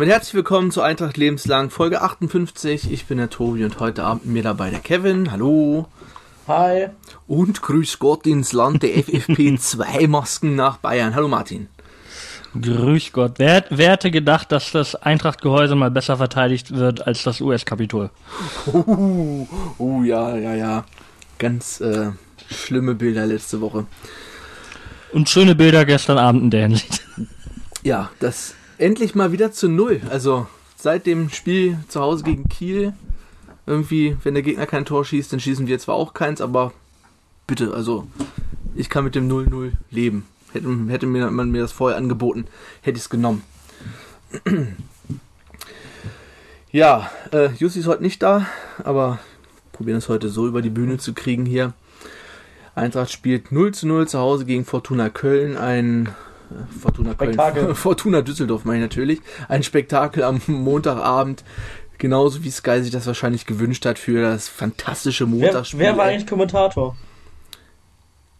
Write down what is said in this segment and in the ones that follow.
Damit herzlich willkommen zu Eintracht Lebenslang, Folge 58. Ich bin der Tobi und heute Abend mit mir dabei der Kevin. Hallo. Hi. Und grüß Gott ins Land der FFP2 Masken nach Bayern. Hallo Martin. Grüß Gott. Wer, wer hätte gedacht, dass das Eintracht-Gehäuse mal besser verteidigt wird als das US-Kapitol? Oh, oh, ja, ja, ja. Ganz äh, schlimme Bilder letzte Woche. Und schöne Bilder gestern Abend in der Hinsicht. Ja, das endlich mal wieder zu Null. Also seit dem Spiel zu Hause gegen Kiel, irgendwie, wenn der Gegner kein Tor schießt, dann schießen wir zwar auch keins, aber bitte, also ich kann mit dem 0-0 leben. Hätte, hätte mir, man mir das vorher angeboten, hätte ich es genommen. ja, äh, Jussi ist heute nicht da, aber probieren es heute so über die Bühne zu kriegen hier. Eintracht spielt 0 zu 0 zu Hause gegen Fortuna Köln. Ein Fortuna Köln. Fortuna Düsseldorf meine ich natürlich. Ein Spektakel am Montagabend. Genauso wie Sky sich das wahrscheinlich gewünscht hat für das fantastische Montagsspiel. Wer, wer war eigentlich Kommentator?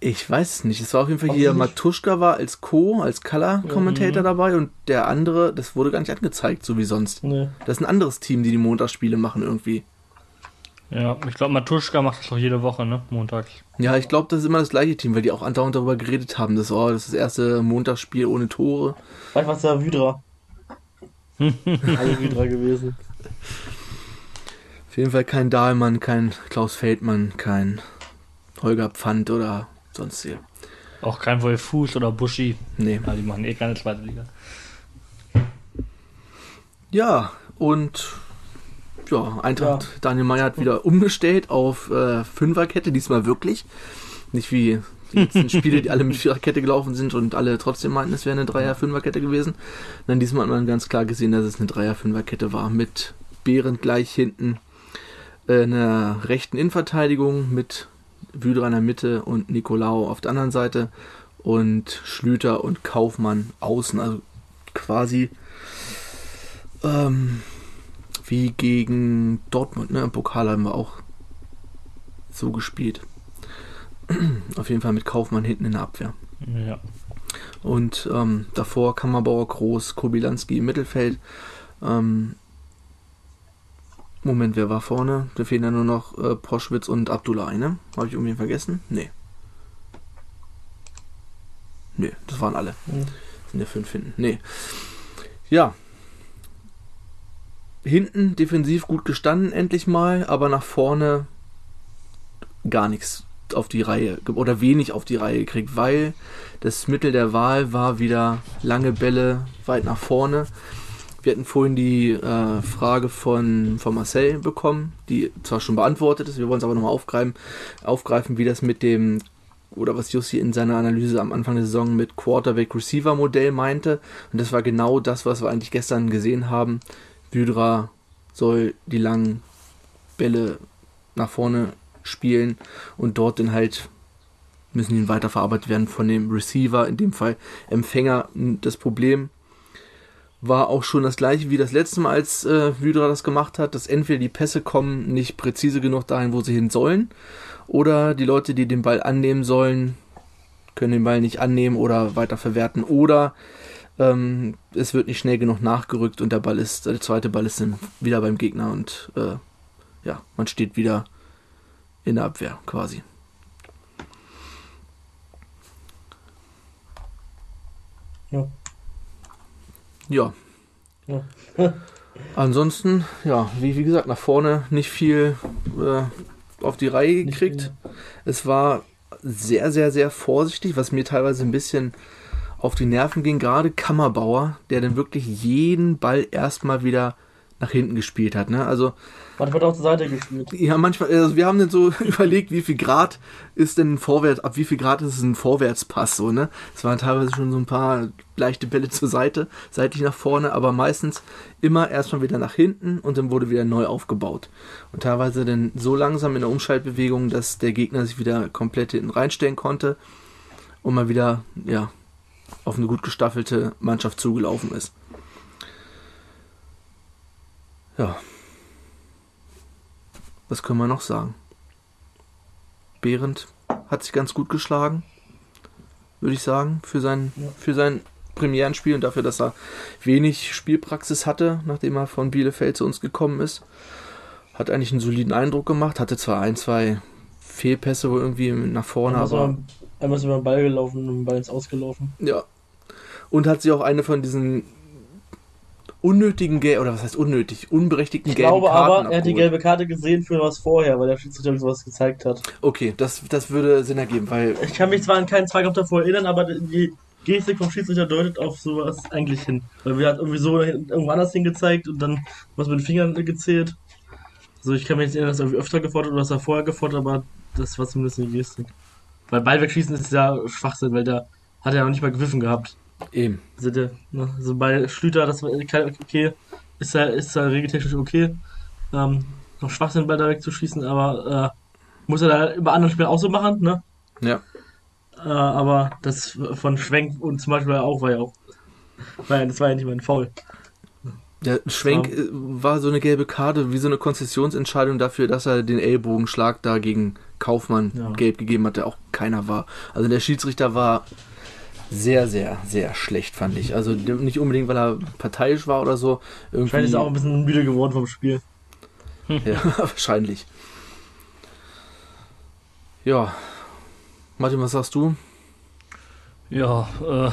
Ich weiß es nicht. Es war auf jeden Fall hier, Matuschka war als Co., als Color-Kommentator mhm. dabei und der andere, das wurde gar nicht angezeigt, so wie sonst. Nee. Das ist ein anderes Team, die die Montagsspiele machen irgendwie. Ja, ich glaube, Matuschka macht das doch jede Woche, ne? Montags. Ja, ich glaube, das ist immer das gleiche Team, weil die auch andauernd darüber geredet haben. Das, oh, das ist das erste Montagsspiel ohne Tore. Vielleicht war es ja Wydra. Alle Wydra gewesen. Auf jeden Fall kein Dahlmann, kein Klaus Feldmann, kein Holger Pfand oder sonst hier. Auch kein Wolf Fuß oder Buschi. Nee. Ja, die machen eh keine zweite Liga. Ja, und ja, Eintracht ja. Daniel Meyer hat wieder umgestellt auf äh, Fünferkette, diesmal wirklich. Nicht wie die letzten Spiele, die alle mit Viererkette gelaufen sind und alle trotzdem meinten, es wäre eine Dreier-Fünferkette gewesen. Dann diesmal hat man ganz klar gesehen, dass es eine Dreier-Fünferkette war. Mit Behrend gleich hinten, äh, einer rechten Innenverteidigung mit Wüder in der Mitte und Nicolao auf der anderen Seite und Schlüter und Kaufmann außen. Also quasi ähm, wie gegen Dortmund, ne? Im Pokal haben wir auch so gespielt. Auf jeden Fall mit Kaufmann hinten in der Abwehr. Ja. Und ähm, davor Kammerbauer Groß, Kobilanski im Mittelfeld. Ähm, Moment, wer war vorne? Da fehlen ja nur noch äh, Proschwitz und Abdullah, ne? Habe ich irgendwie vergessen? Nee. Nee, das waren alle. Mhm. Sind ja fünf hinten. Nee. Ja, hinten defensiv gut gestanden, endlich mal, aber nach vorne gar nichts auf die Reihe oder wenig auf die Reihe gekriegt, weil das Mittel der Wahl war wieder lange Bälle weit nach vorne. Wir hatten vorhin die äh, Frage von, von Marcel bekommen, die zwar schon beantwortet ist, wir wollen es aber nochmal aufgreifen, aufgreifen, wie das mit dem, oder was Jussi in seiner Analyse am Anfang der Saison mit Quarterback-Receiver-Modell meinte. Und das war genau das, was wir eigentlich gestern gesehen haben. Wydra soll die langen Bälle nach vorne spielen und dort dann halt müssen die weiterverarbeitet werden von dem Receiver, in dem Fall Empfänger. Das Problem war auch schon das gleiche wie das letzte Mal, als äh, Wydra das gemacht hat, dass entweder die Pässe kommen nicht präzise genug dahin, wo sie hin sollen, oder die Leute, die den Ball annehmen sollen, können den Ball nicht annehmen oder weiter verwerten, oder ähm, es wird nicht schnell genug nachgerückt und der Ball ist, der zweite Ball ist dann wieder beim Gegner und äh, ja, man steht wieder in der Abwehr quasi. Ja. Ja. ja. Ansonsten, ja, wie, wie gesagt, nach vorne nicht viel äh, auf die Reihe gekriegt. Es war sehr, sehr, sehr vorsichtig, was mir teilweise ein bisschen auf die Nerven ging, gerade Kammerbauer, der dann wirklich jeden Ball erstmal wieder nach hinten gespielt hat. Ne? Also manchmal auch zur Seite gespielt. Ja, manchmal. Also wir haben dann so überlegt, wie viel Grad ist denn ein Vorwärts, ab wie viel Grad ist es ein Vorwärtspass so. Ne, es waren teilweise schon so ein paar leichte Bälle zur Seite, seitlich nach vorne, aber meistens immer erstmal wieder nach hinten und dann wurde wieder neu aufgebaut. Und teilweise dann so langsam in der Umschaltbewegung, dass der Gegner sich wieder komplett hinten reinstellen konnte und mal wieder ja auf eine gut gestaffelte Mannschaft zugelaufen ist. Ja. Was können wir noch sagen? Behrendt hat sich ganz gut geschlagen, würde ich sagen, für sein, für sein Premierenspiel und dafür, dass er wenig Spielpraxis hatte, nachdem er von Bielefeld zu uns gekommen ist. Hat eigentlich einen soliden Eindruck gemacht, hatte zwar ein, zwei Fehlpässe wo irgendwie nach vorne, Einmal, aber. einmal ist über den Ball gelaufen und den Ball ins Ausgelaufen. Ja. Und hat sie auch eine von diesen unnötigen Gel oder was heißt unnötig, unberechtigten Ich gelben glaube Karten aber, er hat die gelbe Karte gesehen für was vorher, weil der Schiedsrichter sowas gezeigt hat. Okay, das, das würde Sinn ergeben, weil Ich kann mich zwar an keinen Zweikampf davor erinnern, aber die Gestik vom Schiedsrichter deutet auf sowas eigentlich hin. Weil wir hat irgendwie so irgendwo anders hingezeigt und dann was mit den Fingern gezählt. So, ich kann mich nicht erinnern, dass er irgendwie öfter gefordert oder dass er vorher gefordert, aber das war zumindest eine Gestik. Weil Ball wegschießen ist ja Schwachsinn, weil der hat ja noch nicht mal gewiffen gehabt. eben. Also, der, ne, also bei Schlüter, das war okay, ist ja, ist ja regeltechnisch okay. Ähm, noch Schwachsinn, Ball da wegzuschießen, aber äh, muss er da bei anderen Spielen auch so machen, ne? Ja. Äh, aber das von Schwenk und zum Beispiel auch war ja auch. Ja, das war ja nicht mein Foul. Der Schwenk äh, war so eine gelbe Karte, wie so eine Konzessionsentscheidung dafür, dass er den Ellbogenschlag da gegen Kaufmann Ja. gelb gegeben hat, der auch keiner war. Also der Schiedsrichter war sehr, sehr, sehr schlecht, fand ich. Also nicht unbedingt, weil er parteiisch war oder so. Irgendwie, Schwenk ist auch ein bisschen müde geworden vom Spiel. Ja, wahrscheinlich. Ja. Martin, was sagst du? Ja, äh,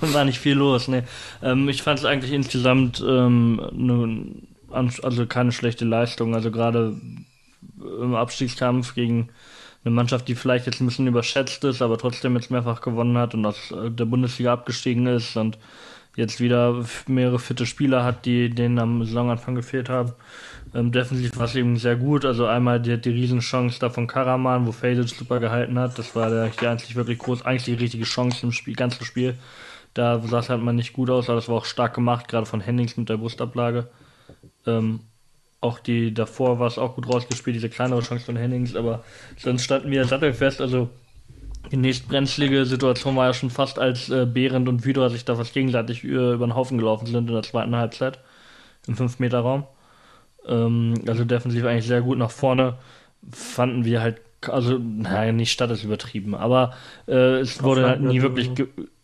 war nicht viel los, ne. Ähm, ich fand es eigentlich insgesamt ähm, ne, also keine schlechte Leistung. Also gerade im Abstiegskampf gegen eine Mannschaft, die vielleicht jetzt ein bisschen überschätzt ist, aber trotzdem jetzt mehrfach gewonnen hat und aus äh, der Bundesliga abgestiegen ist und jetzt wieder mehrere fitte Spieler hat, die denen am Saisonanfang gefehlt haben. Ähm, defensiv war es eben sehr gut. Also einmal die, die Riesenchance da von Karaman, wo Fadic super gehalten hat. Das war der, die einzig wirklich groß, eigentlich die richtige Chance im Spiel, ganzen Spiel. Da sah es halt mal nicht gut aus, aber das war auch stark gemacht, gerade von Hennings mit der Brustablage. Ähm, auch die davor war es auch gut rausgespielt, diese kleinere Chance von Hennings, aber sonst standen wir sattelfest. Also die nächstbrenzlige Situation war ja schon fast, als äh, Behrendt und Widor sich da fast gegenseitig äh, über den Haufen gelaufen sind in der zweiten Halbzeit im 5-Meter-Raum. Ähm, also defensiv eigentlich sehr gut nach vorne. Fanden wir halt, also, naja, nicht statt ist übertrieben, aber äh, es wurde halt nie wirklich,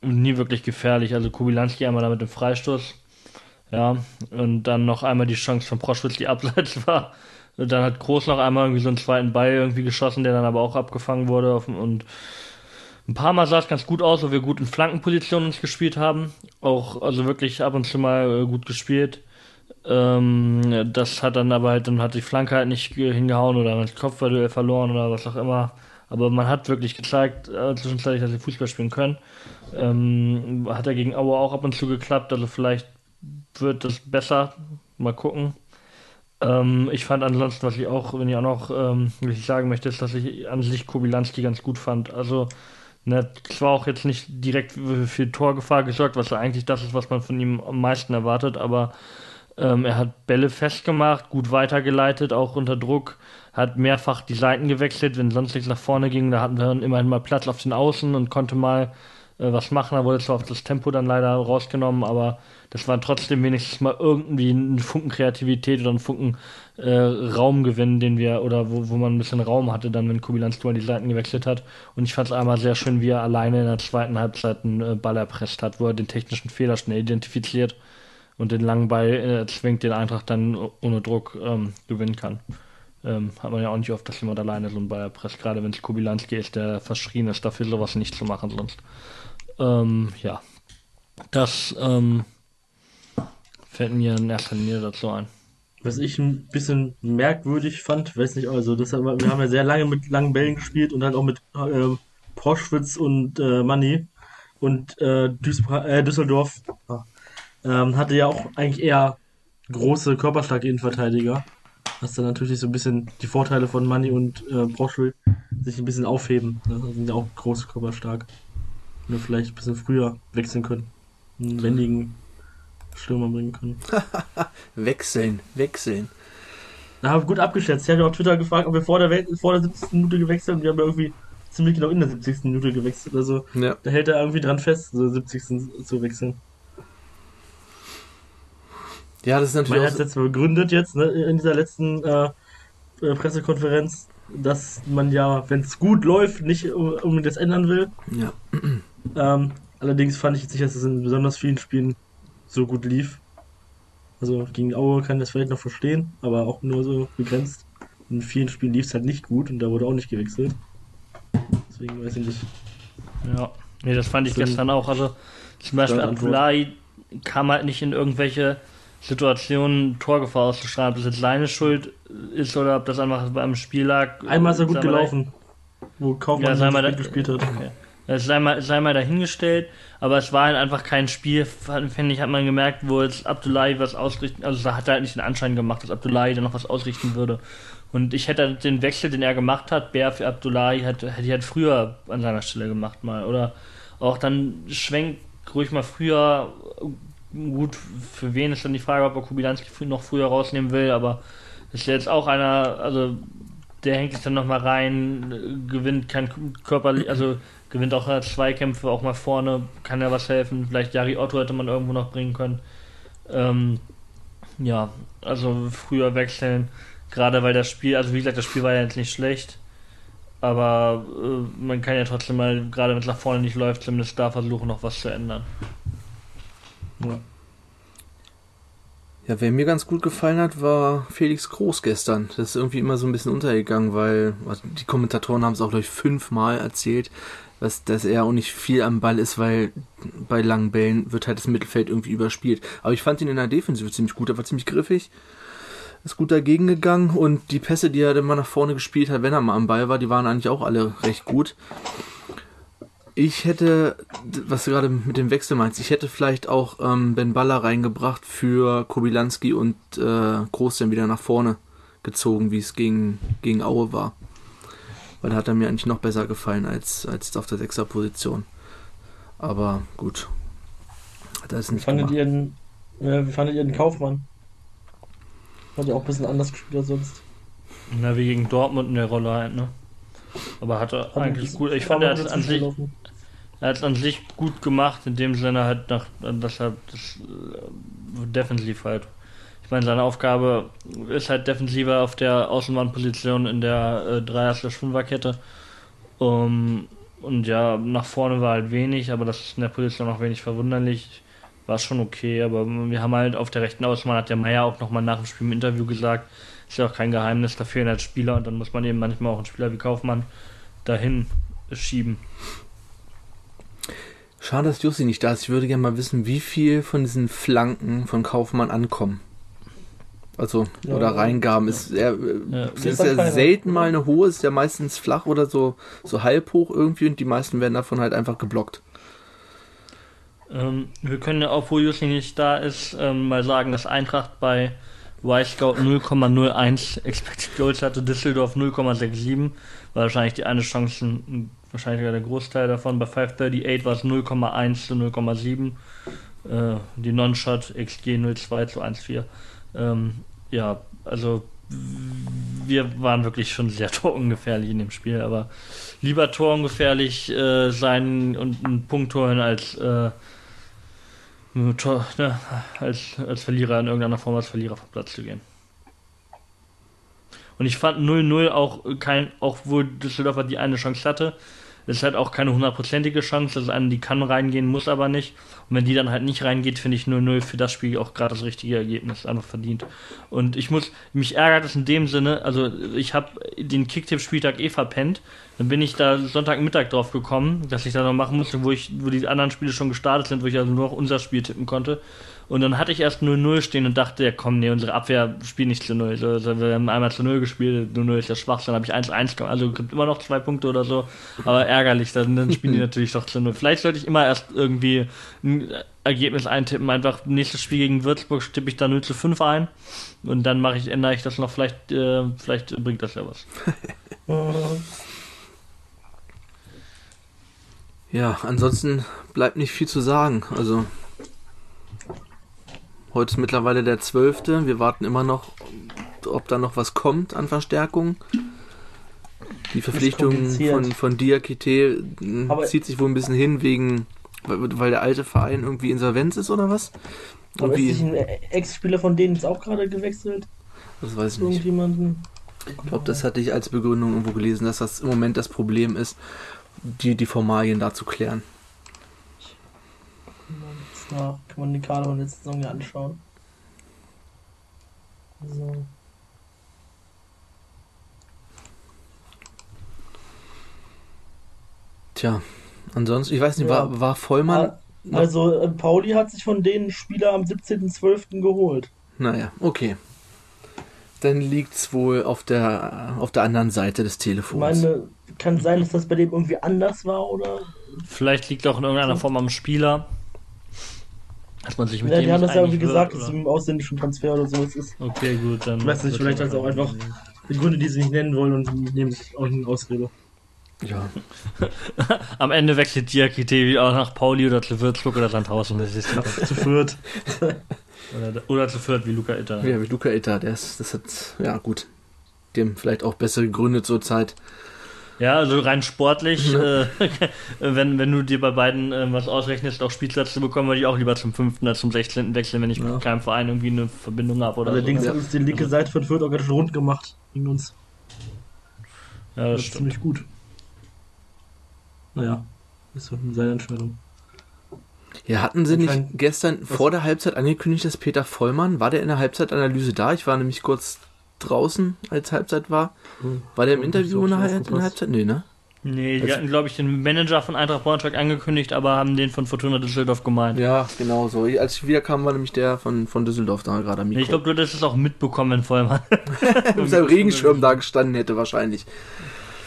nie wirklich gefährlich. Also Kubilanski einmal da mit dem Freistoß. Ja, und dann noch einmal die Chance von Proschwitz, die abseits war. Und dann hat Groß noch einmal irgendwie so einen zweiten Ball irgendwie geschossen, der dann aber auch abgefangen wurde. Und ein paar Mal sah es ganz gut aus, wo wir gut in Flankenpositionen uns gespielt haben. Auch, also wirklich ab und zu mal äh, gut gespielt. Ähm, das hat dann aber halt, dann hat die Flanke halt nicht ge- hingehauen oder hat das Kopfballduell verloren oder was auch immer. Aber man hat wirklich gezeigt, äh, zwischenzeitlich, dass sie Fußball spielen können. Ähm, hat ja gegen Aue auch ab und zu geklappt, also vielleicht wird das besser. Mal gucken. Ähm, ich fand ansonsten, was ich auch, wenn ich auch noch ähm, ich sagen möchte, ist, dass ich an sich Kobilanski ganz gut fand. Also, ne, zwar auch jetzt nicht direkt für, für Torgefahr gesorgt, was ja eigentlich das ist, was man von ihm am meisten erwartet, aber ähm, er hat Bälle festgemacht, gut weitergeleitet, auch unter Druck, hat mehrfach die Seiten gewechselt, wenn sonst nichts nach vorne ging, da hatten wir dann immerhin mal Platz auf den Außen und konnte mal äh, was machen. Da wurde zwar auf das Tempo dann leider rausgenommen, aber das war trotzdem wenigstens mal irgendwie ein Funken Kreativität oder ein Funken äh, Raumgewinn, den wir, oder wo, wo man ein bisschen Raum hatte, dann, wenn Kubilanz die Seiten gewechselt hat. Und ich fand es einmal sehr schön, wie er alleine in der zweiten Halbzeit einen äh, Ball erpresst hat, wo er den technischen Fehler schnell identifiziert und den langen Ball äh, zwingt, den Eintracht dann ohne Druck ähm, gewinnen kann. Ähm, hat man ja auch nicht oft, dass jemand alleine so einen Ball erpresst, gerade wenn es Kubilanski ist, der verschrien ist, dafür sowas nicht zu machen sonst. Ähm, ja. Das ähm, fällt mir in erster Linie dazu ein. Was ich ein bisschen merkwürdig fand, weiß nicht, also das, haben wir haben ja sehr lange mit langen Bällen gespielt und halt auch mit äh, Proschwitz und äh, Manni und äh, äh, Düsseldorf ah, ähm, hatte ja auch eigentlich eher große, körperstarke Innenverteidiger. Was dann natürlich so ein bisschen die Vorteile von Manni und äh, Proschwitz sich ein bisschen aufheben. Ne? Also sind ja auch groß, körperstark. Nur vielleicht ein bisschen früher wechseln können. Einen wendigen Stürmer bringen können. Wechseln, wechseln. Da haben wir gut abgeschätzt. Ich habe ja auf Twitter gefragt, ob wir vor der, Welt, vor der 70. Minute gewechselt haben. Wir haben ja irgendwie ziemlich genau in der 70. Minute gewechselt. Also Ja. da hält er irgendwie dran fest, so 70. zu wechseln. Ja, das ist Man natürlich hat auch, es jetzt begründet jetzt ne, in dieser letzten äh, äh, Pressekonferenz, dass man ja, wenn es gut läuft, nicht um- unbedingt das ändern will. ja. Ähm, Allerdings fand ich jetzt nicht, dass es in besonders vielen Spielen so gut lief. Also gegen Aue kann ich das vielleicht noch verstehen, aber auch nur so begrenzt. In vielen Spielen lief es halt nicht gut und da wurde auch nicht gewechselt. Deswegen weiß ich nicht. Ja, nee, das fand ich gestern auch. Also zum Beispiel. Abdullahi kam halt nicht in irgendwelche Situationen Torgefahr auszustrahlen, ob das jetzt seine Schuld ist oder ob das einfach beim Spiel lag. Einmal ist er gut gelaufen, wo Kaufmann Ja, sei mal nicht da- gespielt hat. Okay. Das sei mal, sei mal dahingestellt, aber es war halt einfach kein Spiel, finde ich, hat man gemerkt, wo jetzt Abdullahi was ausrichten, also da hat er halt nicht den Anschein gemacht, dass Abdullahi da noch was ausrichten würde. Und ich hätte den Wechsel, den er gemacht hat, Bär für Abdullahi, hätte, hätte ich halt früher an seiner Stelle gemacht mal. Oder auch dann schwenkt ruhig mal früher, gut, für wen ist dann die Frage, ob er Kubilanski noch früher rausnehmen will, aber ist jetzt auch einer, also der hängt sich dann nochmal rein, gewinnt kein Körper, also gewinnt auch Zweikämpfe, auch mal vorne, kann ja was helfen. Vielleicht Jari Otto hätte man irgendwo noch bringen können. Ähm, ja, also früher wechseln, gerade weil das Spiel, also wie gesagt, das Spiel war ja jetzt nicht schlecht, aber äh, man kann ja trotzdem mal, gerade wenn es nach vorne nicht läuft, zumindest da versuchen, noch was zu ändern. Ja. Ja, wer mir ganz gut gefallen hat, war Felix Groß gestern. Das ist irgendwie immer so ein bisschen untergegangen, weil also die Kommentatoren haben es auch gleich fünfmal erzählt, dass, dass er auch nicht viel am Ball ist, weil bei langen Bällen wird halt das Mittelfeld irgendwie überspielt. Aber ich fand ihn in der Defensive ziemlich gut, er war ziemlich griffig, ist gut dagegen gegangen und die Pässe, die er dann mal nach vorne gespielt hat, wenn er mal am Ball war, die waren eigentlich auch alle recht gut. Ich hätte, was du gerade mit dem Wechsel meinst, ich hätte vielleicht auch ähm, Ben Baller reingebracht für Kobilanski und äh, Groß dann wieder nach vorne gezogen, wie es gegen, gegen Aue war. Weil da hat er mir eigentlich noch besser gefallen als, als auf der Sechser-Position. Aber gut. Hat er es Wie nicht fandet gemacht. ihr den, äh, wie fandet ihr den Kaufmann? Hat ja auch ein bisschen anders gespielt als sonst. Na, wie gegen Dortmund in der Rolle halt, ne? Aber hat er Hat eigentlich gut, ich fand, er hat es an sich, gelaufen. Er hat es an sich gut gemacht, in dem Sinne halt, nach, dass er das äh, defensiv halt. Ich meine, seine Aufgabe ist halt defensiver auf der Außenbahnposition in der äh, 3er-5er-Kette. Um, und ja, nach vorne war halt wenig, aber das ist in der Position auch wenig verwunderlich. War schon okay, aber wir haben halt auf der rechten Außenbahn, hat der Meier auch nochmal nach dem Spiel im Interview gesagt, ist ja auch kein Geheimnis, da fehlen halt Spieler und dann muss man eben manchmal auch einen Spieler wie Kaufmann dahin schieben. Schade, dass Jussi nicht da ist. Ich würde gerne mal wissen, wie viel von diesen Flanken von Kaufmann ankommen. Also, Ja, oder Reingaben. Ist, er, Ja. ja, es Ist ist ja selten mal eine hohe, ist ja meistens flach oder so, so halb hoch irgendwie und die meisten werden davon halt einfach geblockt. Ähm, wir können ja, obwohl Jussi nicht da ist, ähm, mal sagen, dass Eintracht bei Y-Scout 0,01 Expected Goals hatte, Düsseldorf 0,67. War wahrscheinlich die eine Chance, m, wahrscheinlich der Großteil davon. Bei 538 war es 0,1 zu 0,7. Äh, die Non-Shot XG 0,2 zu 1,4. Ähm, ja, also wir waren wirklich schon sehr torungefährlich in dem Spiel, aber lieber torungefährlich äh, sein und einen Punkt holen als äh, Tor, ne, als, als Verlierer in irgendeiner Form als Verlierer vom Platz zu gehen. Und ich fand 0-0 auch kein, auch wo Düsseldorfer die eine Chance hatte, ist halt auch keine hundertprozentige Chance. Das ist eine, die kann reingehen, muss aber nicht. Und wenn die dann halt nicht reingeht, finde ich 0-0 für das Spiel auch gerade das richtige Ergebnis, einfach verdient. Und ich muss, mich ärgert es in dem Sinne, also ich habe den Kicktipp-Spieltag eh verpennt. Dann bin ich da Sonntagmittag drauf gekommen, dass ich da noch machen musste, wo ich, wo die anderen Spiele schon gestartet sind, wo ich also nur noch unser Spiel tippen konnte. Und dann hatte ich erst 0-0 stehen und dachte, ja komm, nee, unsere Abwehr spielt nicht zu 0. Also, wir haben einmal zu 0 gespielt, 0-0 ist ja schwach, dann habe ich 1-1 gemacht, also gibt immer noch zwei Punkte oder so. Aber ärgerlich, dann, dann spielen die natürlich doch zu 0. Vielleicht sollte ich immer erst irgendwie ein Ergebnis eintippen, einfach nächstes Spiel gegen Würzburg tippe ich da 0 zu 5 ein und dann mache ich, ändere ich das noch, vielleicht, äh, vielleicht bringt das ja was. Äh, Ja, ansonsten bleibt nicht viel zu sagen. Also, heute ist mittlerweile der 12. Wir warten immer noch, ob da noch was kommt an Verstärkung. Die Verpflichtung von, von Diakite Aber- zieht sich wohl ein bisschen hin wegen, weil, der alte Verein irgendwie Insolvenz ist oder was? Aber ist nicht Irgendwie, ein Ex-Spieler von denen jetzt auch gerade gewechselt? das weiß ich nicht. Irgendjemanden? Ich glaube, das hatte ich als Begründung irgendwo gelesen, dass das im Moment das Problem ist, die, die Formalien da zu klären. Ja, kann man den Kader von letzten Saison ja anschauen. So. Tja, ansonsten, ich weiß nicht, Ja. war, war Vollmann. Also, äh, Pauli hat sich von denen Spieler am 17.12. geholt. Naja, okay. Dann liegt's wohl auf der, auf der anderen Seite des Ich Telefons. meine, kann sein, dass das bei dem irgendwie anders war, oder? Vielleicht liegt auch in irgendeiner Form am Spieler. Dass man sich mit Ja, dem die haben das ja irgendwie gesagt, dass es im ausländischen Transfer oder sowas ist. Okay, gut, dann. Ich weiß nicht, vielleicht also auch einfach die Gründe, die sie nicht nennen wollen und nehmen sich auch eine Ausrede. Ja. Am Ende wechselt Diakite auch nach Pauli oder zu Würzburg oder Sandhausen. Das ist Zu viert. oder, oder zu Fürth wie Luca Itter. Ja, wie Luca Itta, der ist, das hat, ja gut. Dem vielleicht auch bessere Gründe zur Zeit. Ja, also rein sportlich, äh, wenn, wenn du dir bei beiden äh, was ausrechnest, auch Spielplätze bekommen, würde ich auch lieber zum 5. als zum 16. wechseln, wenn ich Ja. mit keinem Verein irgendwie eine Verbindung habe oder Allerdings so. hat uns die linke Seite von Fürth auch ganz schön rund gemacht gegen uns. Ja, Das das ist stimmt. ziemlich gut. Naja, ist so seine Entscheidung. Ja, hatten sie nicht gestern vor der Halbzeit angekündigt, dass Peter Vollmann, war der in der Halbzeitanalyse da? Ich war nämlich kurz draußen, als Halbzeit war. War der im Interview in der. Halbzeit? Nee, ne? Nee, die Also- hatten, glaube ich, den Manager von Eintracht Braunschweig angekündigt, aber haben den von Fortuna Düsseldorf gemeint. Ja, genau so. Als ich wiederkam, war nämlich der von, von Düsseldorf da gerade am Mikro. Nee, ich glaube, du hättest es auch mitbekommen, wenn Vollmann. mit seinem Regenschirm da gestanden hätte wahrscheinlich.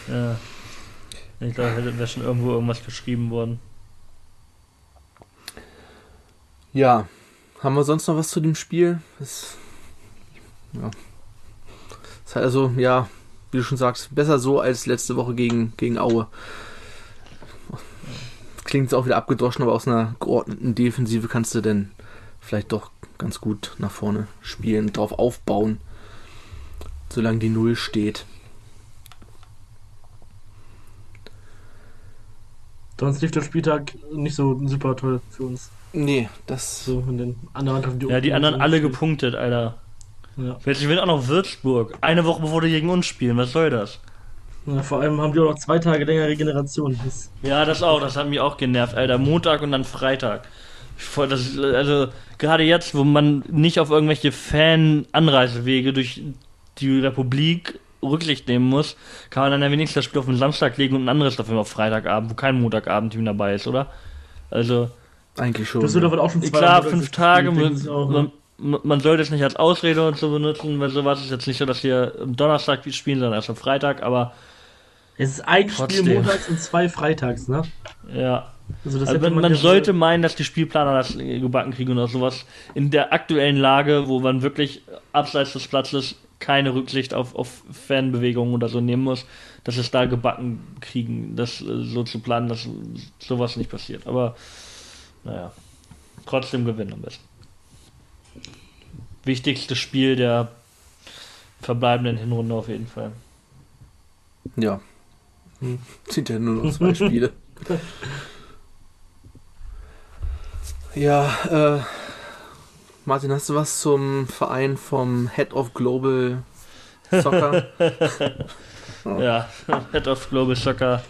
ja. Ich glaube, hätte wäre schon irgendwo irgendwas geschrieben worden. Ja, haben wir sonst noch was zu dem Spiel? Das, ja. Heißt also, ja, wie du schon sagst, besser so als letzte Woche gegen, gegen Aue. Klingt jetzt auch wieder abgedroschen, aber aus einer geordneten Defensive kannst du denn vielleicht doch ganz gut nach vorne spielen, drauf aufbauen, solange die Null steht. Sonst lief der Spieltag nicht so super toll für uns. Nee, das So von den anderen Mannschaften, Ja, die anderen alle gepunktet. gepunktet, Alter. Ja. Jetzt gewinnt auch noch Würzburg. Eine Woche bevor die gegen uns spielen. Was soll das? ja, vor allem haben die auch noch zwei Tage länger Regeneration. Das, Ja, das auch. Das hat mich auch genervt, Alter. Montag und dann Freitag. Voll, das, also, gerade jetzt, wo man nicht auf irgendwelche Fan-Anreisewege durch die Republik Rücksicht nehmen muss, kann man dann ja wenigstens das Spiel auf den Samstag legen und ein anderes dafür auf Freitagabend, wo kein Montagabend-Team dabei ist, oder? Also, eigentlich schon. Düsseldorf hat auch schon zwei klar, fünf Tage, man, auch, man, ne? man man sollte es nicht als Ausrede und so benutzen, weil sowas ist jetzt nicht so, dass wir am Donnerstag spielen, sondern erst am Freitag, aber Es ist ein Trotzdem. Spiel montags und zwei freitags, ne? ja. Also das Also hätte man, man ja- sollte meinen, dass die Spielplaner das gebacken kriegen oder sowas. In der aktuellen Lage, wo man wirklich abseits des Platzes keine Rücksicht auf, auf Fanbewegungen oder so nehmen muss, dass es da gebacken kriegen, das äh, so zu planen, dass sowas nicht passiert. Aber naja, trotzdem gewinnen am besten. Wichtigstes Spiel der verbleibenden Hinrunde auf jeden Fall. Ja. Hm. Sind ja nur noch zwei Spiele. ja, äh, Martin, hast du was zum Verein vom Head of Global Soccer? Ja, Head of Global Soccer,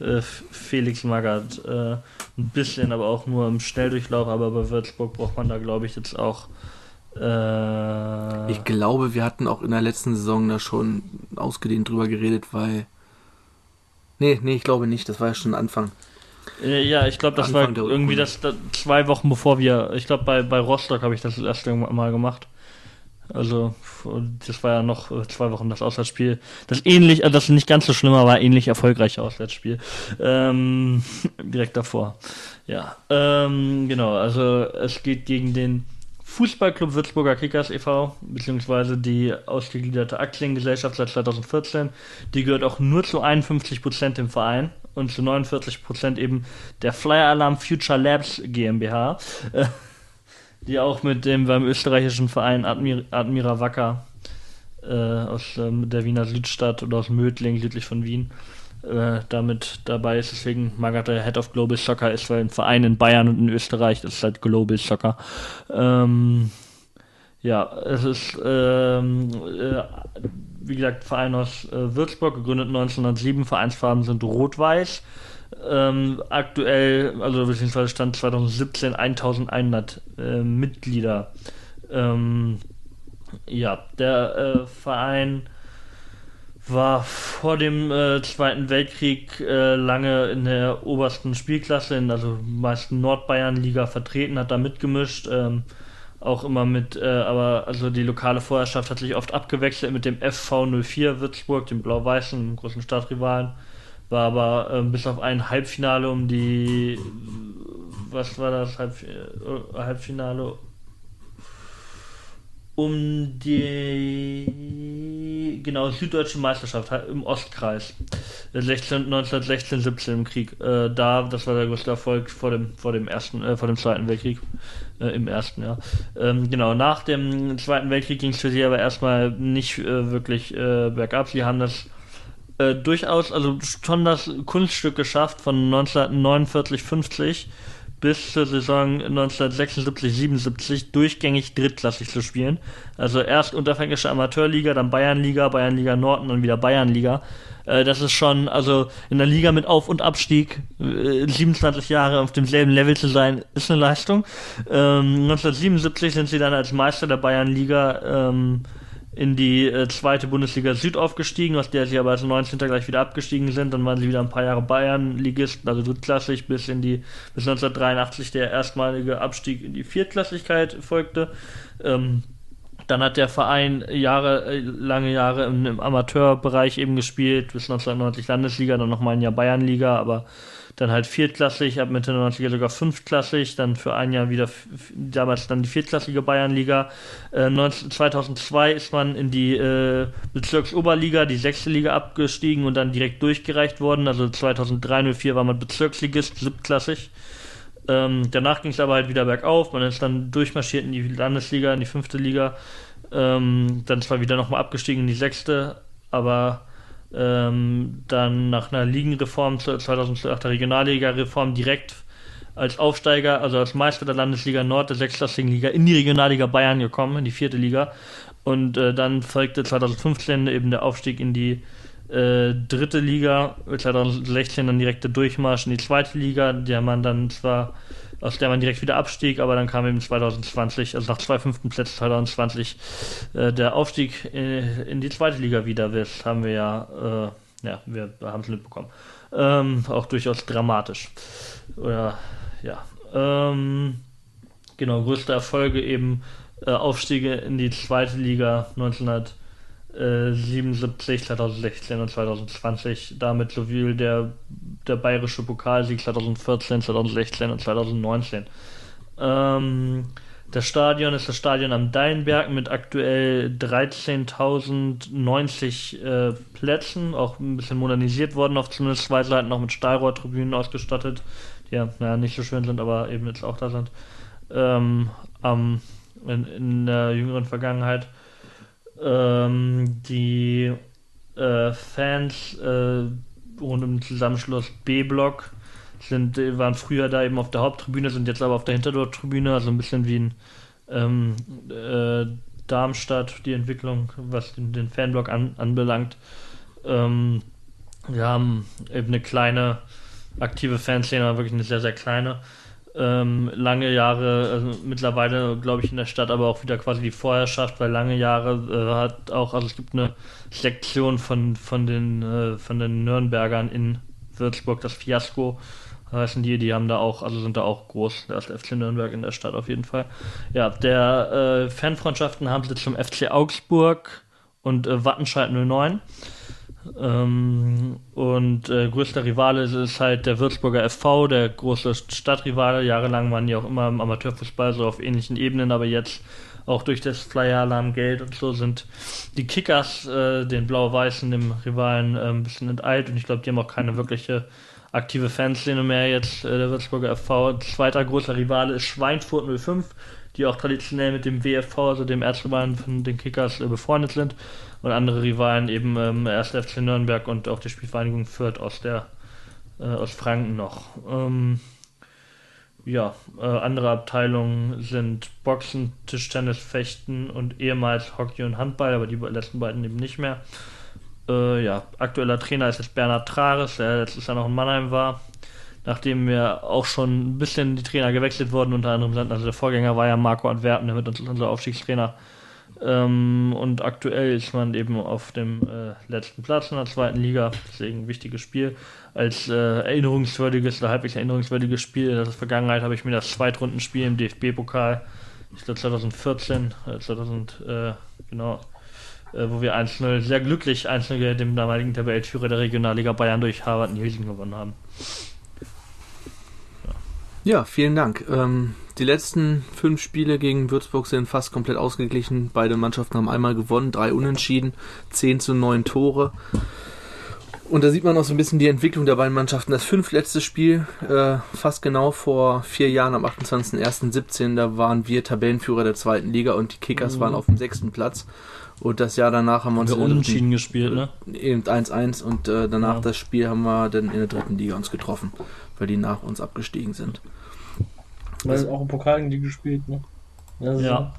äh, Felix Magath. Äh, ein bisschen, aber auch nur im Schnelldurchlauf. Aber bei Würzburg braucht man da, glaube ich, jetzt auch. Äh, ich glaube, wir hatten auch in der letzten Saison da schon ausgedehnt drüber geredet, weil. Nee, nee, ich glaube nicht. Das war ja schon Anfang. Äh, ja, ich glaube, das Anfang war irgendwie das, das zwei Wochen bevor wir. Ich glaube, bei, bei Rostock habe ich das erste Mal gemacht. Also, das war ja noch äh, zwei Wochen das Auswärtsspiel. Das ähnlich, also das nicht ganz so schlimm, aber ähnlich erfolgreiche Auswärtsspiel. Ähm, direkt davor. Ja, ähm, genau, also es geht gegen den Fußballclub Würzburger Kickers e.V., beziehungsweise die ausgegliederte Aktiengesellschaft seit 2014. Die gehört auch nur zu 51% dem Verein und zu 49% eben der Flyer Alarm Future Labs GmbH. Äh, die auch mit dem beim österreichischen Verein Admir Admira Wacker äh, aus ähm, der Wiener Südstadt oder aus Mödling, südlich von Wien, äh, damit dabei ist. Deswegen Magath der Head of Global Soccer ist, weil ein Verein in Bayern und in Österreich das ist halt Global Soccer. Ähm, ja, es ist, ähm, äh, wie gesagt, Verein aus äh, Würzburg, gegründet 1907. Vereinsfarben sind rot-weiß. ähm, aktuell, also beziehungsweise Stand 2017 1100 äh, Mitglieder. Ähm, ja, der äh, Verein war vor dem äh, Zweiten Weltkrieg äh, lange in der obersten Spielklasse, in also meisten Nordbayern-Liga vertreten, hat da mitgemischt. Ähm, auch immer mit, äh, aber also die lokale Vorherrschaft hat sich oft abgewechselt mit dem FV04 Würzburg, dem Blau-Weißen, großen Stadtrivalen. War aber äh, bis auf ein Halbfinale um die, was war das, Halb, äh, Halbfinale um die genau süddeutsche Meisterschaft im Ostkreis. 16, 1916 17 im Krieg. Äh, da das war der größte Erfolg vor dem vor dem ersten äh, vor dem zweiten Weltkrieg äh, im ersten ja ähm, genau nach dem zweiten Weltkrieg ging es für sie aber erstmal nicht äh, wirklich äh, bergab. Sie haben das äh, durchaus also schon das Kunststück geschafft von 1949 50 bis zur Saison 1976-77 durchgängig drittklassig zu spielen. Also erst unterfränkische Amateurliga, dann Bayernliga, Bayernliga Nord und dann wieder Bayernliga. Äh, das ist schon, also in der Liga mit Auf- und Abstieg, 27 äh, Jahre auf demselben Level zu sein, ist eine Leistung. 1977 ähm, sind sie dann als Meister der Bayernliga ähm, in die äh, zweite Bundesliga Süd aufgestiegen, aus der sie aber als 19. gleich wieder abgestiegen sind. Dann waren sie wieder ein paar Jahre Bayern-Ligisten, also drittklassig, bis in die bis 1983 der erstmalige Abstieg in die Viertklassigkeit folgte. Ähm, dann hat der Verein Jahre, äh, lange Jahre im, im Amateurbereich eben gespielt, bis 1990 Landesliga, dann nochmal ein Jahr Bayernliga, aber dann halt viertklassig, ab Mitte 90er sogar fünftklassig, dann für ein Jahr wieder, damals dann die viertklassige Bayernliga. Äh, 19, 2002 ist man in die äh, Bezirksoberliga, die sechste Liga abgestiegen und dann direkt durchgereicht worden. Also 2003, 04 war man Bezirksligist, siebtklassig. Ähm, danach ging es aber halt wieder bergauf. Man ist dann durchmarschiert in die Landesliga, in die fünfte Liga. Ähm, dann zwar wieder nochmal abgestiegen in die sechste, aber ähm, dann nach einer Ligenreform 2008 der Regionalliga-Reform direkt als Aufsteiger, also als Meister der Landesliga Nord der sechsklassigen Liga in die Regionalliga Bayern gekommen, in die vierte Liga. Und äh, dann folgte 2015 eben der Aufstieg in die äh, dritte Liga, 2016 dann direkte Durchmarsch in die zweite Liga, der man dann zwar aus der man direkt wieder abstieg, aber dann kam eben 2020, also nach zwei fünften Plätzen 2020, äh, der Aufstieg in, äh, in, die zweite Liga wieder. Das haben wir ja, äh, ja, wir haben es mitbekommen. Ähm, auch durchaus dramatisch. Oder, ja. Ähm, genau, größte Erfolge eben äh, Aufstiege in die zweite Liga 1900. 77, 2016 und 2020. Damit sowohl der, der bayerische Pokalsieg 2014, 2016 und 2019. Ähm, das Stadion ist das Stadion am Deinberg mit aktuell 13.090 äh, Plätzen, auch ein bisschen modernisiert worden, auf zumindest zwei Seiten noch mit Stahlrohrtribünen ausgestattet, die ja naja, nicht so schön sind, aber eben jetzt auch da sind. Ähm, ähm, in, in der jüngeren Vergangenheit. Ähm, die äh, Fans äh, um den Zusammenschluss B-Block sind, waren früher da eben auf der Haupttribüne, sind jetzt aber auf der Hinterdorf-Tribüne, also ein bisschen wie in ähm, äh, Darmstadt, die Entwicklung, was den, den Fanblock an, anbelangt. Ähm, wir haben eben eine kleine aktive Fanszene, aber wirklich eine sehr, sehr kleine ähm, lange Jahre, also mittlerweile glaube ich in der Stadt aber auch wieder quasi die Vorherrschaft, weil lange Jahre äh, hat auch, also es gibt eine Sektion von, von, den, äh, von den Nürnbergern in Würzburg, das Fiasko heißen die, die haben da auch, also sind da auch groß, der FC Nürnberg in der Stadt auf jeden Fall. Ja, der äh, Fanfreundschaften haben sie zum FC Augsburg und äh, Wattenscheid 09. Ähm, und äh, größter Rivale ist halt der Würzburger FV, der große Stadtrivale. Jahrelang waren die auch immer im Amateurfußball so auf ähnlichen Ebenen, aber jetzt auch durch das Flyer-Alarm Geld und so sind die Kickers äh, den Blau-Weißen, dem Rivalen, äh, ein bisschen enteilt und ich glaube, die haben auch keine wirkliche aktive Fanszene mehr jetzt, äh, der Würzburger FV. Zweiter großer Rivale ist Schweinfurt 05, die auch traditionell mit dem WFV, also dem Erzrivalen von den Kickers, äh, befreundet sind und andere Rivalen eben ähm, 1. FC Nürnberg und auch die Spielvereinigung Fürth aus der äh, aus Franken noch. Ähm, ja, äh, andere Abteilungen sind Boxen, Tischtennis, Fechten und ehemals Hockey und Handball, aber die letzten beiden eben nicht mehr. Äh, ja, aktueller Trainer ist jetzt Bernhard Trares, der letztes Jahr noch in Mannheim war. nachdem wir auch schon ein bisschen die Trainer gewechselt wurden, unter anderem sind, also der Vorgänger war ja Marco Antwerpen, der mit uns unser Aufstiegstrainer. Ähm, und aktuell ist man eben auf dem äh, letzten Platz in der zweiten Liga, deswegen ein wichtiges Spiel. Als äh, erinnerungswürdiges oder halbwegs erinnerungswürdiges Spiel in der Vergangenheit habe ich mir das Zweitrundenspiel im DFB-Pokal, ich glaube 2014, äh, 2000, äh, genau, wo wir 1-0 sehr glücklich 1-0 dem damaligen Tabellenführer der Regionalliga Bayern durch Harvard Nielsen gewonnen haben. Ja, vielen Dank. Ähm, die letzten fünf Spiele gegen Würzburg sind fast komplett ausgeglichen. Beide Mannschaften haben einmal gewonnen, drei Unentschieden, 10 zu 9 Tore. Und da sieht man auch so ein bisschen die Entwicklung der beiden Mannschaften. Das fünftletzte Spiel, äh, fast genau vor vier Jahren, am 28.01.17, da waren wir Tabellenführer der zweiten Liga und die Kickers mhm. waren auf dem sechsten Platz. Und das Jahr danach haben wir uns wir unentschieden gespielt, ne? Eben 1-1 und äh, danach ja. das Spiel haben wir dann in der dritten Liga uns getroffen, weil die nach uns abgestiegen sind. Weil also, auch im Pokal gegen die gespielt, ne? Also ja.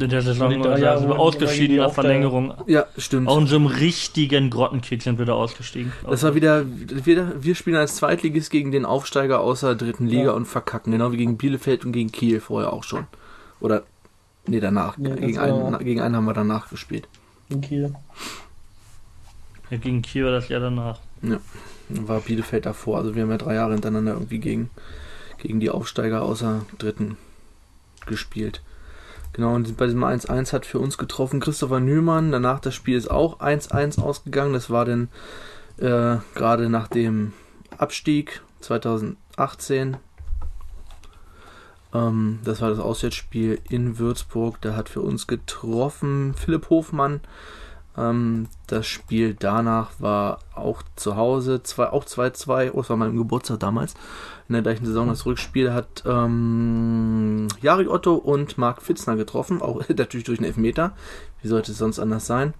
In der Saison die drei Jahre, ausgeschieden in der Verlängerung. Ja, stimmt. Auch in so einem richtigen Grottenkick sind wir da ausgestiegen. Das war wieder, wir, wir spielen als Zweitligist gegen den Aufsteiger außer dritten Liga ja. und verkacken, genau wie gegen Bielefeld und gegen Kiel vorher auch schon. Oder, nee, danach. Ja, gegen, einen, gegen einen haben wir danach gespielt. In Kiel. Ja, gegen Kiel war das Jahr danach. Ja, dann war Bielefeld davor. Also wir haben ja drei Jahre hintereinander irgendwie gegen gegen die Aufsteiger außer Dritten gespielt. Genau, und bei diesem 1-1 hat für uns getroffen Christopher Nühlmann. Danach das Spiel ist auch 1-1 ausgegangen. Das war dann äh, gerade nach dem Abstieg 2018. Ähm, das war das Auswärtsspiel in Würzburg. Da hat für uns getroffen Philipp Hofmann. Ähm, das Spiel danach war auch zu Hause, zwei, auch 2-2. Oh, das war mein Geburtstag damals. In der gleichen Saison das Rückspiel hat ähm, Jari Otto und Marc Fitzner getroffen, auch natürlich durch einen Elfmeter. Wie sollte es sonst anders sein?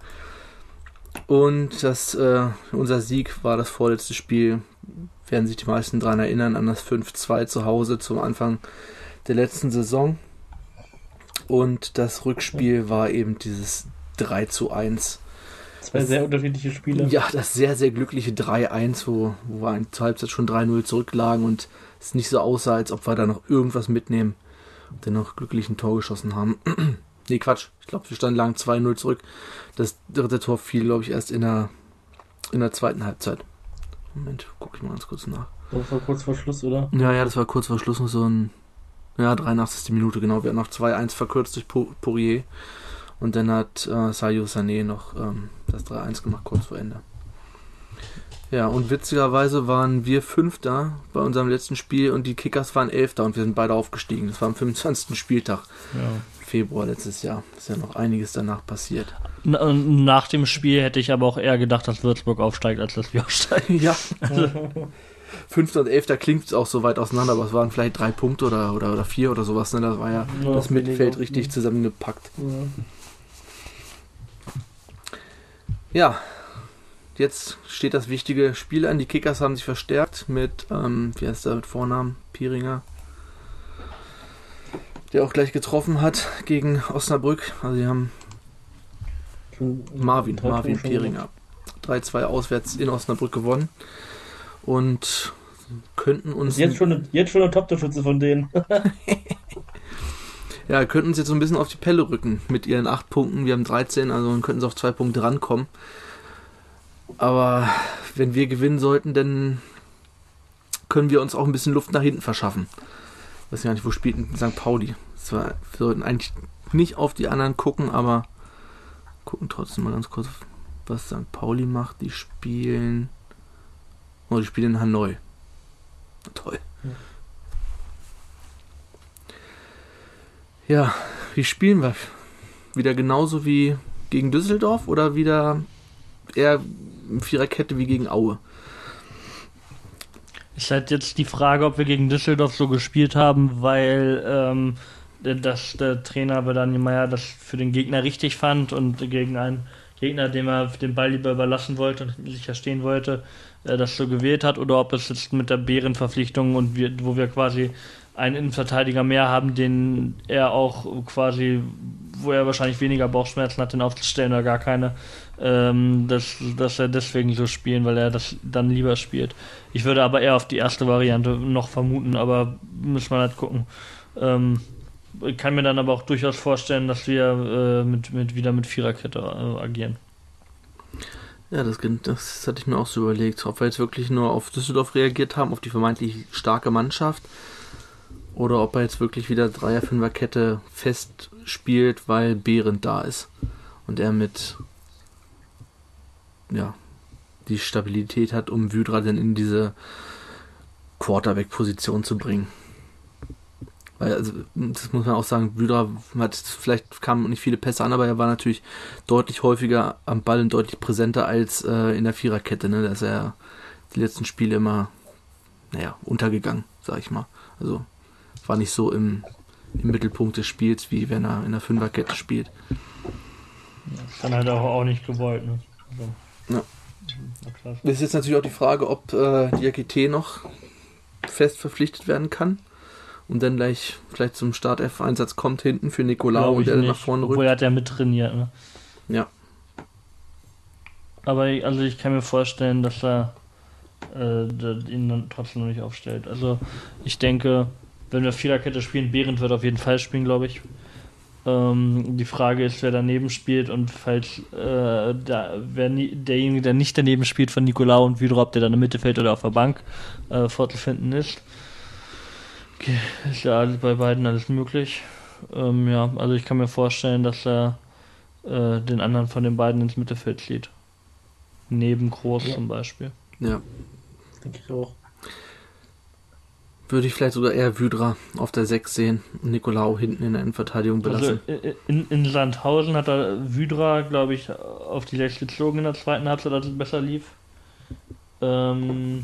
Und das, äh, unser Sieg war das vorletzte Spiel, werden sich die meisten daran erinnern, an das 5-2 zu Hause zum Anfang der letzten Saison. Und das Rückspiel war eben dieses 3 zu 1 Zwei sehr unterschiedliche Spiele. Ja, das sehr, sehr glückliche 3-1, wo, wo wir zur Halbzeit schon 3-0 zurücklagen und es nicht so aussah, als ob wir da noch irgendwas mitnehmen und dann noch glücklich ein Tor geschossen haben. nee, Quatsch. Ich glaube, wir standen lang 2-0 zurück. Das dritte Tor fiel, glaube ich, erst in der, in der zweiten Halbzeit. Moment, gucke ich mal ganz kurz nach. Das war kurz vor Schluss, oder? Ja, ja, das war kurz vor Schluss noch so ein. Ja, 83. Minute, genau. Wir hatten noch 2-1 verkürzt durch Poirier. Und dann hat äh, Sayo Sané noch ähm, das 3-1 gemacht, kurz vor Ende. Ja, und witzigerweise waren wir Fünfter bei unserem letzten Spiel und die Kickers waren Elfter und wir sind beide aufgestiegen. Das war am 25. Spieltag. Ja. Februar letztes Jahr. Ist ja noch einiges danach passiert. Nach dem Spiel hätte ich aber auch eher gedacht, dass Würzburg aufsteigt, als dass wir aufsteigen. Ja. Also, Fünfter und Elfter klingt auch so weit auseinander, aber es waren vielleicht drei Punkte oder, oder, oder vier oder sowas. Ne? Das war ja, ja das Mittelfeld richtig zusammengepackt. Ja. Ja, jetzt steht das wichtige Spiel an. Die Kickers haben sich verstärkt mit, ähm, wie heißt der mit Vornamen? Piringer. Der auch gleich getroffen hat gegen Osnabrück. Also sie haben Marvin, Marvin Piringer. 3-2 auswärts in Osnabrück gewonnen. Und könnten uns. Jetzt schon, jetzt schon ein Top-Torschütze von denen. ja, könnten uns jetzt so ein bisschen auf die Pelle rücken mit ihren 8 Punkten. Wir haben 13, also könnten sie auf 2 Punkte rankommen. Aber wenn wir gewinnen sollten, dann können wir uns auch ein bisschen Luft nach hinten verschaffen. Ich weiß gar nicht, wo spielt St. Pauli. Zwar, wir sollten eigentlich nicht auf die anderen gucken, aber gucken trotzdem mal ganz kurz, was St. Pauli macht. Die spielen. Oh, die spielen in Hanoi. Toll. Ja. Wie spielen wir? Wieder genauso wie gegen Düsseldorf oder wieder eher Viererkette wie gegen Aue? Ist halt jetzt die Frage, ob wir gegen Düsseldorf so gespielt haben, weil ähm, dass der Trainer Daniel Meyer das für den Gegner richtig fand und gegen einen Gegner, dem er den Ball lieber überlassen wollte und sicher stehen wollte, äh, das so gewählt hat, oder ob es jetzt mit der Bärenverpflichtung und wir, wo wir quasi einen Innenverteidiger mehr haben, den er auch quasi wo er wahrscheinlich weniger Bauchschmerzen hat, den aufzustellen oder gar keine, ähm, dass, dass er deswegen so spielen, weil er das dann lieber spielt. Ich würde aber eher auf die erste Variante noch vermuten, aber muss man halt gucken. Ähm, ich kann mir dann aber auch durchaus vorstellen, dass wir äh, mit, mit, wieder mit Viererkette äh, agieren. Ja, das, das hatte ich mir auch so überlegt, ob wir jetzt wirklich nur auf Düsseldorf reagiert haben, auf die vermeintlich starke Mannschaft, oder ob er jetzt wirklich wieder Dreier-Fünfer-Kette fest spielt, weil Behrendt da ist und er mit ja die Stabilität hat, um Wydra dann in diese Quarterback-Position zu bringen. Weil, also, das muss man auch sagen, Wydra hat, vielleicht kamen nicht viele Pässe an, aber er war natürlich deutlich häufiger am Ball und deutlich präsenter als äh, in der Viererkette, ne? Da ist er die letzten Spiele immer, naja, untergegangen, sag ich mal. Also, war nicht so im, im Mittelpunkt des Spiels, wie wenn er in der Fünferkette spielt. Das dann halt auch, auch nicht gewollt, ne? Also, ja. Das ist jetzt natürlich auch die Frage, ob äh, Diakite noch fest verpflichtet werden kann und dann gleich vielleicht zum Startelf-Einsatz kommt hinten für Nicolau und der dann nach vorne rückt. Obwohl er hat ja mittrainiert, ne? Ja. Aber also ich kann mir vorstellen, dass er äh, ihn dann trotzdem noch nicht aufstellt. Also ich denke, wenn wir Viererkette spielen, Behrendt wird auf jeden Fall spielen, glaube ich. Ähm, die Frage ist, wer daneben spielt und falls äh, da, wer nie, derjenige, der nicht daneben spielt von Nicolau und Wydra, ob der dann im Mittelfeld oder auf der Bank äh, vorzufinden ist. Okay, ist ja bei beiden alles möglich. Ähm, ja, also ich kann mir vorstellen, dass er äh, den anderen von den beiden ins Mittelfeld zieht. Neben Groß ja. zum Beispiel. Ja. Denke ich auch. Würde ich vielleicht sogar eher Wydra auf der 6 sehen und Nikolaou hinten in der Innenverteidigung also, belassen. Also in, in Sandhausen hat er Wydra, glaube ich, auf die 6 gezogen in der zweiten Halbzeit, als es besser lief. Ähm,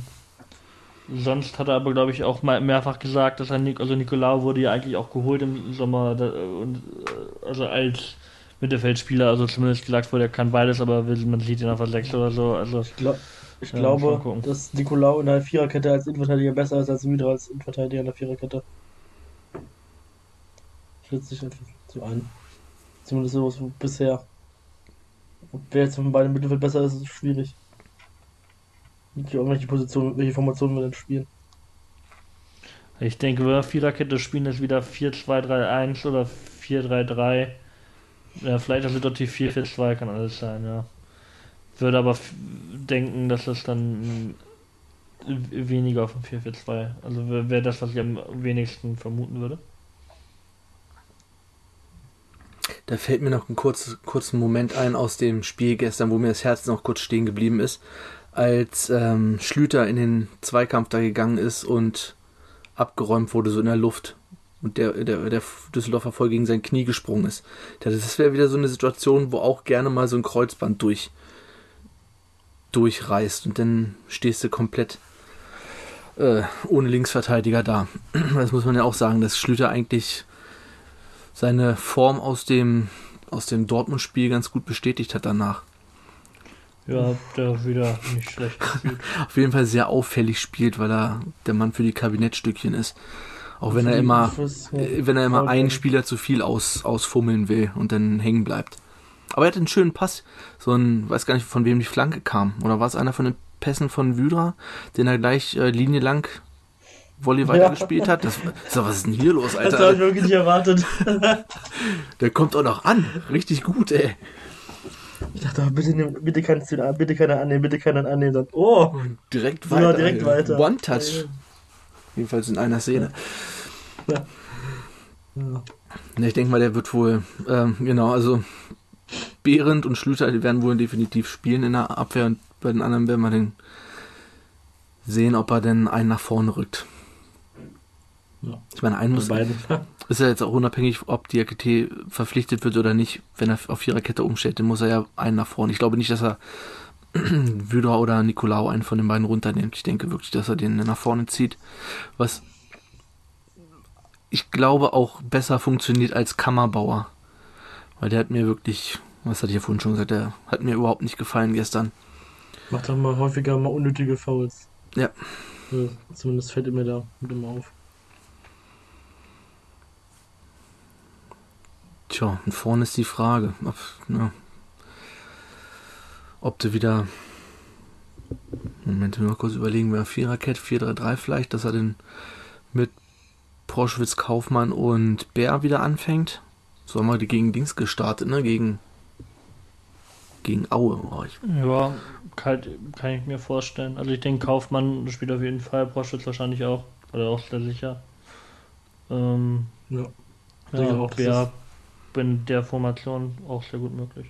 Sonst hat er aber, glaube ich, auch mal mehrfach gesagt, dass er, also Nicolau wurde ja eigentlich auch geholt im Sommer, und, äh, also als Mittelfeldspieler, also zumindest gesagt wurde, er kann beides, aber man sieht ihn auf der 6 oder so. Also, ich, glaub, ich ja, glaube, dass Nicolau in der Viererkette als Innenverteidiger besser ist als Müder als Innenverteidiger in der Viererkette. Schätze ich einfach so ein. Zumindest so bisher. Ob wer jetzt von beiden Mittelfeld besser ist, ist schwierig. Welche Position, welche Formation wir denn spielen? Ich denke, wenn wir Viererkette spielen, ist wieder 4-2-3-1 oder 4-3-3. Ja, vielleicht also dort die 4-4-2 kann alles sein, ja. Würde aber denken, dass das dann weniger auf dem 4-4-2. Also wäre das, was ich am wenigsten vermuten würde. Da fällt mir noch ein kurz, kurzen Moment ein aus dem Spiel gestern, wo mir das Herz noch kurz stehen geblieben ist als ähm, Schlüter in den Zweikampf da gegangen ist und abgeräumt wurde, so in der Luft. Und der, der, der Düsseldorfer voll gegen sein Knie gesprungen ist. Das wäre wieder so eine Situation, wo auch gerne mal so ein Kreuzband durch, durchreißt und dann stehst du komplett äh, ohne Linksverteidiger da. Das muss man ja auch sagen, dass Schlüter eigentlich seine Form aus dem, aus dem Dortmund-Spiel ganz gut bestätigt hat danach. Ja, der wieder nicht schlecht gespielt. Auf jeden Fall sehr auffällig spielt, weil er der Mann für die Kabinettstückchen ist. Auch wenn er immer, wenn er immer einen Spieler zu viel aus, ausfummeln will und dann hängen bleibt. Aber er hat einen schönen Pass. So ein, weiß gar nicht, von wem die Flanke kam. Oder war es einer von den Pässen von Wydra, den er gleich äh, Linie lang Volley weitergespielt ja. hat. Das, so, was ist denn hier los, Alter? Das habe ich wirklich nicht erwartet. Der kommt auch noch an. Richtig gut, ey. Ich dachte, oh, bitte, bitte kannst du bitte keiner annehmen, bitte keiner annehmen. Dann, oh, direkt weiter. Ja, direkt weiter. One-Touch. Jedenfalls in einer Szene. Ja. ja. Ich denke mal, der wird wohl, ähm, genau, also Behrendt und Schlüter, die werden wohl definitiv spielen in der Abwehr und bei den anderen werden wir den sehen, ob er denn einen nach vorne rückt. Ja. Ich meine, einen muss, beiden. ist ja jetzt auch unabhängig, ob die AKT verpflichtet wird oder nicht, wenn er auf Viererkette umstellt, dann muss er ja einen nach vorne. Ich glaube nicht, dass er Wydra oder Nicolau einen von den beiden runternimmt. Ich denke wirklich, dass er den nach vorne zieht. Was ich glaube auch besser funktioniert als Kammerbauer. Weil der hat mir wirklich, was hatte ich ja vorhin schon gesagt, der hat mir überhaupt nicht gefallen gestern. Macht dann mal häufiger mal unnötige Fouls. Ja. ja zumindest fällt mir da immer auf. Tja, und vorne ist die Frage, ob, ne, ob du wieder. Moment, mal kurz überlegen, wer Viererkette, 4-3-3 vielleicht, dass er den mit Proschwitz, Kaufmann und Bär wieder anfängt. So haben wir die gegen Dings gestartet, ne? Gegen. Gegen Aue. Oh, ich, Ja, kann, kann ich mir vorstellen. Also ich denke, Kaufmann spielt auf jeden Fall, Proschwitz wahrscheinlich auch. Oder auch sehr sicher. Ähm, Ja. ja, auch Bär in der Formation auch sehr gut möglich.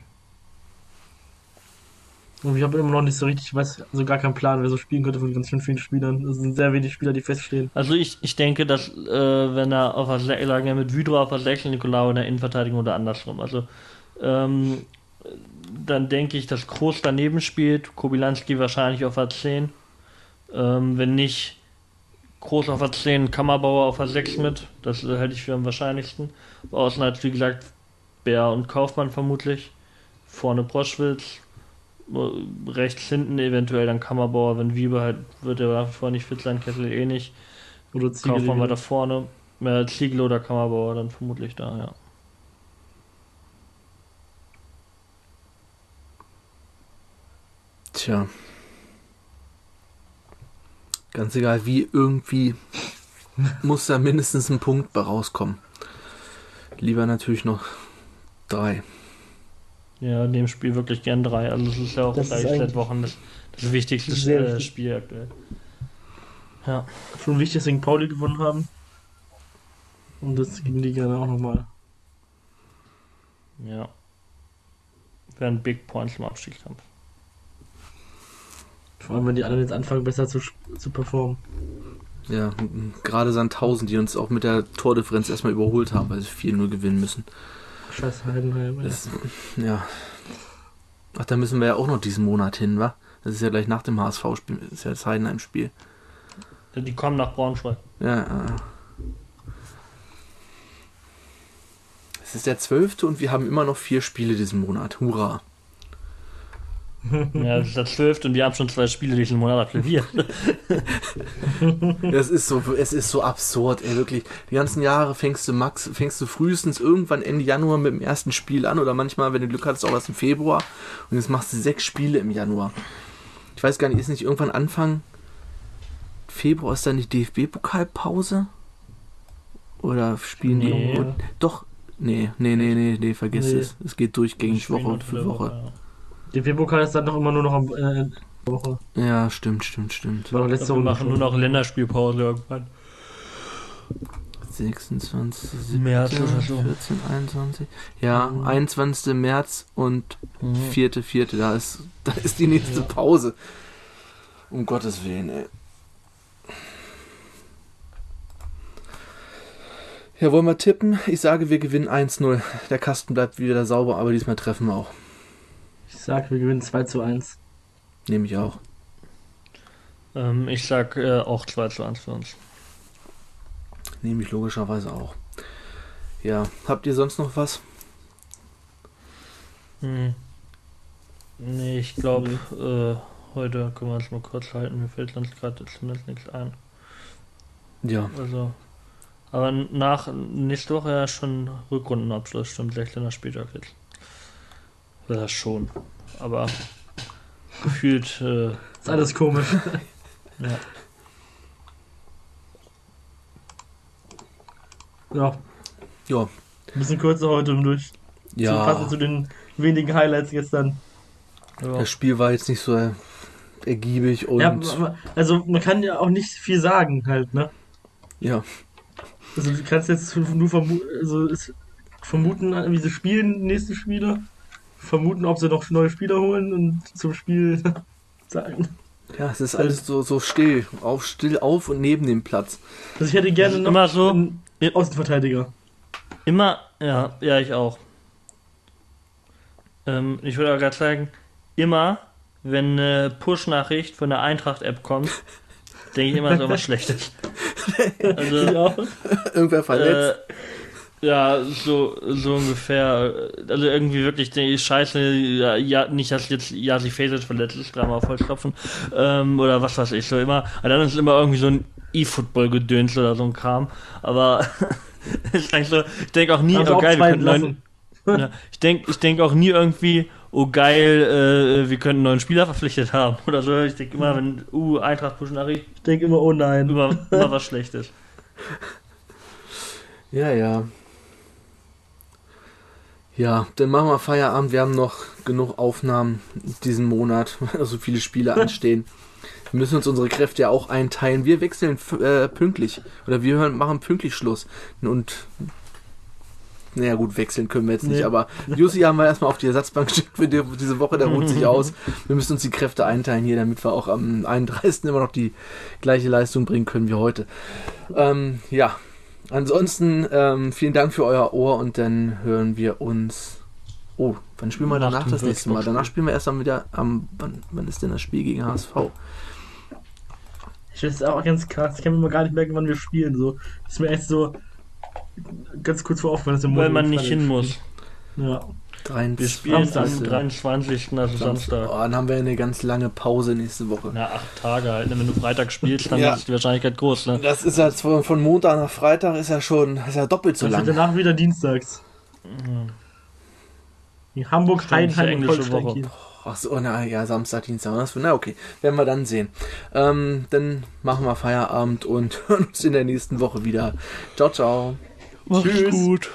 Und ich habe immer noch nicht so richtig, ich weiß, also gar keinen Plan, wer so spielen könnte von ganz schön vielen Spielern. Es sind sehr wenig Spieler, die feststehen. Also ich, ich denke, dass äh, wenn er auf der Se- sagen wir mit Wydra auf der 6 und Nicolau in der Innenverteidigung oder andersrum. Also ähm, dann denke ich, dass Groß daneben spielt, Kobilanski wahrscheinlich auf der 10. Ähm, wenn nicht Groß auf der 10, Kammerbauer auf der 6 mit. Das äh, hätte ich für am wahrscheinlichsten. Außen halt, wie gesagt, Bär und Kaufmann vermutlich. Vorne Proschwitz. Äh, Rechts hinten eventuell dann Kammerbauer, wenn Wiebe halt, wird er nach wie vor nicht fit sein, Kessel eh nicht. Oder Ziegel. Kaufmann weiter vorne. Äh, Ziegel oder Kammerbauer dann vermutlich da, ja. tja. Ganz egal wie, irgendwie muss da mindestens ein Punkt bei rauskommen. Lieber natürlich noch drei. Ja, in dem Spiel wirklich gern drei. Also es ist ja auch Das gleich seit Wochen das, das wichtigste Sehr äh. Spiel aktuell. Ja. Schon wichtig, dass St. Pauli gewonnen haben. Und das gegen die gerne auch nochmal. Ja. Wären Big Points im Abstiegskampf. Vor allem, wenn die anderen jetzt anfangen, besser zu, zu performen. Ja, gerade Sandhausen, die uns auch mit der Tordifferenz erstmal überholt haben, weil sie 4-0 gewinnen müssen. Scheiß Heidenheim. Das, ja. Ach, da müssen wir ja auch noch diesen Monat hin, wa? Das ist ja gleich nach dem HSV-Spiel, das ist ja das Heidenheim-Spiel. Die kommen nach Braunschweig. Ja, äh. Es ist der 12. und wir haben immer noch vier Spiele diesen Monat. Hurra. Ja, das ist der 12. und wir haben schon zwei Spiele diesen Monat absolviert. Das ist so, es ist so absurd, ey, wirklich. Die ganzen Jahre fängst du Max, fängst du frühestens irgendwann Ende Januar mit dem ersten Spiel an oder manchmal, wenn du Glück hattest, auch was im Februar. Und jetzt machst du sechs Spiele im Januar. Ich weiß gar nicht, ist nicht irgendwann Anfang Februar ist da nicht DFB-Pokalpause? Oder spielen die Nee. irgendwo? Doch, nee, nee, nee, nee, nee, vergiss Nee. es. Es geht durchgängig Woche für Woche. ja. Der DFB-Pokal ist dann noch immer nur noch am äh, Woche. Ja, stimmt, stimmt, stimmt. War doch Ich letzte glaub, wir machen nur schon. noch Länderspielpause irgendwann. 26, 17, März oder so. 14, 21. Ja, Mhm. 21. März und Mhm. 4. 4. Da ist, da ist die nächste Ja. Pause. Um Gottes Willen, ey. Ja, wollen wir tippen? Ich sage, wir gewinnen 1-0. Der Kasten bleibt wieder sauber, aber diesmal treffen wir auch. Ich sag, wir gewinnen 2 zu 1. Nehme ich auch. Ähm, ich sag äh, auch 2 zu 1 für uns. Nehme ich logischerweise auch. Ja, habt ihr sonst noch was? Hm. Nee, ich glaube, äh, heute können wir uns mal kurz halten. Mir fällt sonst gerade zumindest nichts ein. Ja, Also, aber nach nächste Woche ja schon Rückrundenabschluss, stimmt, 16. Spieltag jetzt. Ja, schon. Aber gefühlt, äh, Ist alles komisch. ja. ja, ja, ein bisschen kürzer heute um durch. Zu, ja. passend zu den wenigen Highlights gestern. ja. Das Spiel war jetzt nicht so ergiebig und Ja, also man kann ja auch nicht viel sagen halt, ne? ja, Also du kannst jetzt nur vermuten, also vermuten, wie sie spielen, nächste Spiele. Vermuten, ob sie noch neue Spieler holen und zum Spiel sagen. ja, es ist alles so, so still, auf, still auf und neben dem Platz. Also ich hätte gerne noch Immer so. einen Außenverteidiger. Immer, ja, ja, ich auch. Ähm, ich würde auch gerade sagen, immer, wenn eine Push-Nachricht von der Eintracht-App kommt, denke ich immer so was Schlechtes. Also, Ich auch. Irgendwer verletzt. Äh, ja, so, so ungefähr. Also irgendwie wirklich die Scheiße, ja, ja nicht, dass jetzt Yasi Faces verletzt ist, dreimal auf Holzklopfen, ähm, oder was weiß ich, so immer. Aber dann ist immer irgendwie so ein E-Football-Gedöns oder so ein Kram. Aber ist eigentlich so, ich denke auch nie, oh geil, wir können neuen. Ja, ich denke ich denk auch nie irgendwie, oh geil, äh, wir könnten einen neuen Spieler verpflichtet haben oder so. Ich denke immer, wenn, uh, Eintracht Puschnari, Ich denke immer, oh nein. immer, immer was Schlechtes. Ja, ja. Ja, dann machen wir Feierabend. Wir haben noch genug Aufnahmen diesen Monat, weil so viele Spiele anstehen. Wir müssen uns unsere Kräfte ja auch einteilen. Wir wechseln äh, pünktlich. Oder wir hören, machen pünktlich Schluss. Und naja gut, wechseln können wir jetzt nicht, Nee. aber Jussi haben wir erstmal auf die Ersatzbank geschickt für die, diese Woche, der ruht sich aus. Wir müssen uns die Kräfte einteilen hier, damit wir auch am 31. immer noch die gleiche Leistung bringen können wie heute. Ähm, ja, ansonsten ähm, vielen Dank für euer Ohr und dann hören wir uns. Oh, wann spielen wir Nach danach das nächste Mal? Danach spielen wir erst dann wieder am. Wann, wann ist denn das Spiel gegen HSV? Ich weiß auch ganz krass. Ich kann mir mal gar nicht merken, wann wir spielen. So, das ist mir echt so ganz kurz vor aufgefallen, dass wir Weil man nicht hin muss. Ja. 23. Wir spielen Samstag. am 23. also Samstag. Oh, dann haben wir eine ganz lange Pause nächste Woche. Na, acht Tage halt. ne? Wenn du Freitag spielst, dann Ja. ist die Wahrscheinlichkeit groß, ne? Das ist ja von, von Montag nach Freitag ist ja schon ist ja doppelt so Das lang. danach wieder dienstags. In Hamburg, Stimmt, ist ja Heidenheim englische Woche. Ach so, na ja, Samstag, Dienstag. Das, na okay, werden wir dann sehen. Ähm, dann machen wir Feierabend und hören uns in der nächsten Woche wieder. Ciao, ciao. Macht's Tschüss. gut.